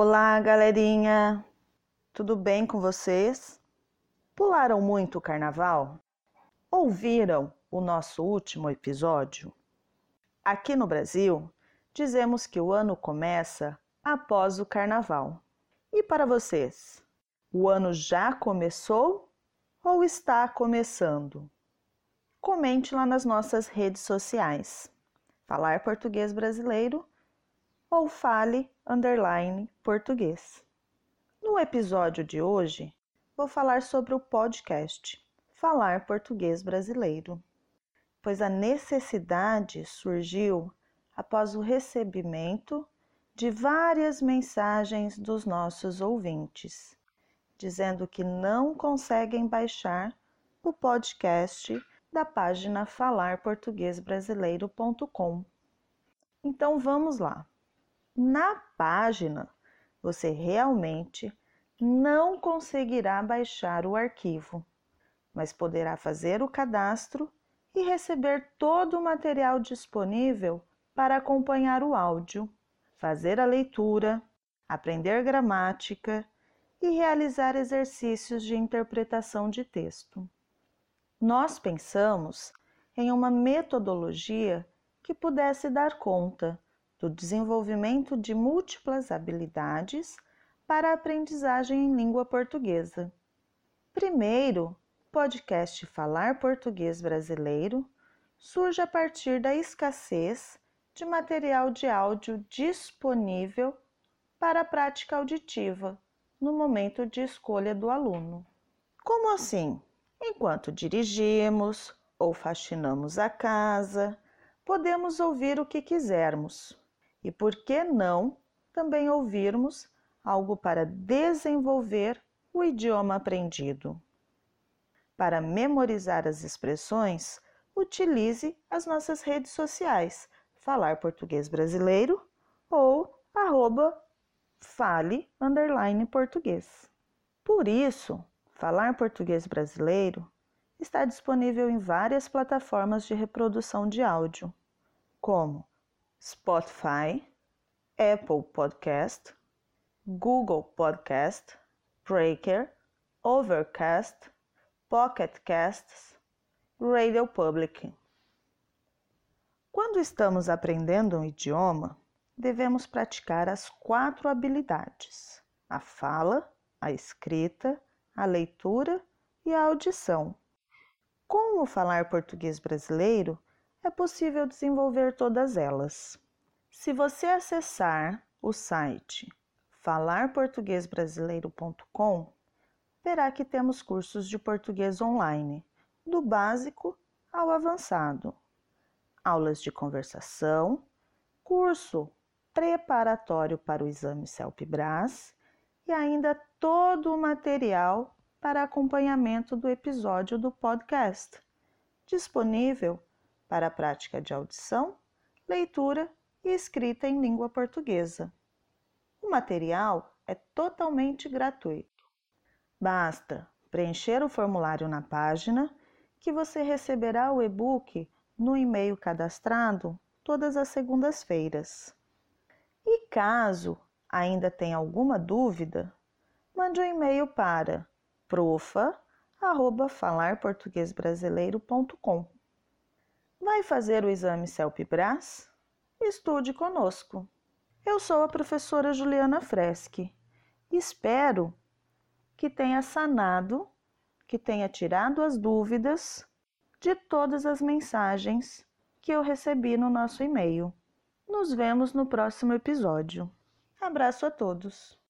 Olá, galerinha! Tudo bem com vocês? Pularam muito o carnaval? Ouviram o nosso último episódio? Aqui no Brasil, dizemos que o ano começa após o carnaval. E para vocês, o ano já começou ou está começando? Comente lá nas nossas redes sociais. Falar Português Brasileiro ou fale underline português. No episódio de hoje, vou falar sobre o podcast Falar Português Brasileiro, pois a necessidade surgiu após o recebimento de várias mensagens dos nossos ouvintes, dizendo que não conseguem baixar o podcast da página falarportuguesbrasileiro.com. Então vamos lá. Na página, você realmente não conseguirá baixar o arquivo, mas poderá fazer o cadastro e receber todo o material disponível para acompanhar o áudio, fazer a leitura, aprender gramática e realizar exercícios de interpretação de texto. Nós pensamos em uma metodologia que pudesse dar conta do desenvolvimento de múltiplas habilidades para a aprendizagem em língua portuguesa. Primeiro, o podcast Falar Português Brasileiro surge a partir da escassez de material de áudio disponível para a prática auditiva no momento de escolha do aluno. Como assim? Enquanto dirigimos ou faxinamos a casa, podemos ouvir o que quisermos, e por que não também ouvirmos algo para desenvolver o idioma aprendido? Para memorizar as expressões, utilize as nossas redes sociais, Falar Português Brasileiro ou arroba fale underline português. Por isso, Falar Português Brasileiro está disponível em várias plataformas de reprodução de áudio, como Spotify, Apple Podcast, Google Podcast, Breaker, Overcast, Pocket Casts, Radio Public. Quando estamos aprendendo um idioma, devemos praticar as quatro habilidades: a fala, a escrita, a leitura e a audição. Com o falar português brasileiro, é possível desenvolver todas elas. Se você acessar o site falarportuguesbrasileiro.com, verá que temos cursos de português online, do básico ao avançado, aulas de conversação, curso preparatório para o exame CELP-BRAS e ainda todo o material para acompanhamento do episódio do podcast, disponível para a prática de audição, leitura e escrita em língua portuguesa. O material é totalmente gratuito. Basta preencher o formulário na página que você receberá o e-book no e-mail cadastrado todas as segundas-feiras. E caso ainda tenha alguma dúvida, mande um e-mail para profa@falarportuguesbrasileiro.com. Vai fazer o exame CELP-BRAS? Estude conosco. Eu sou a professora Juliana Freschi. Espero que tenha sanado, que tenha tirado as dúvidas de todas as mensagens que eu recebi no nosso e-mail. Nos vemos no próximo episódio. Abraço a todos!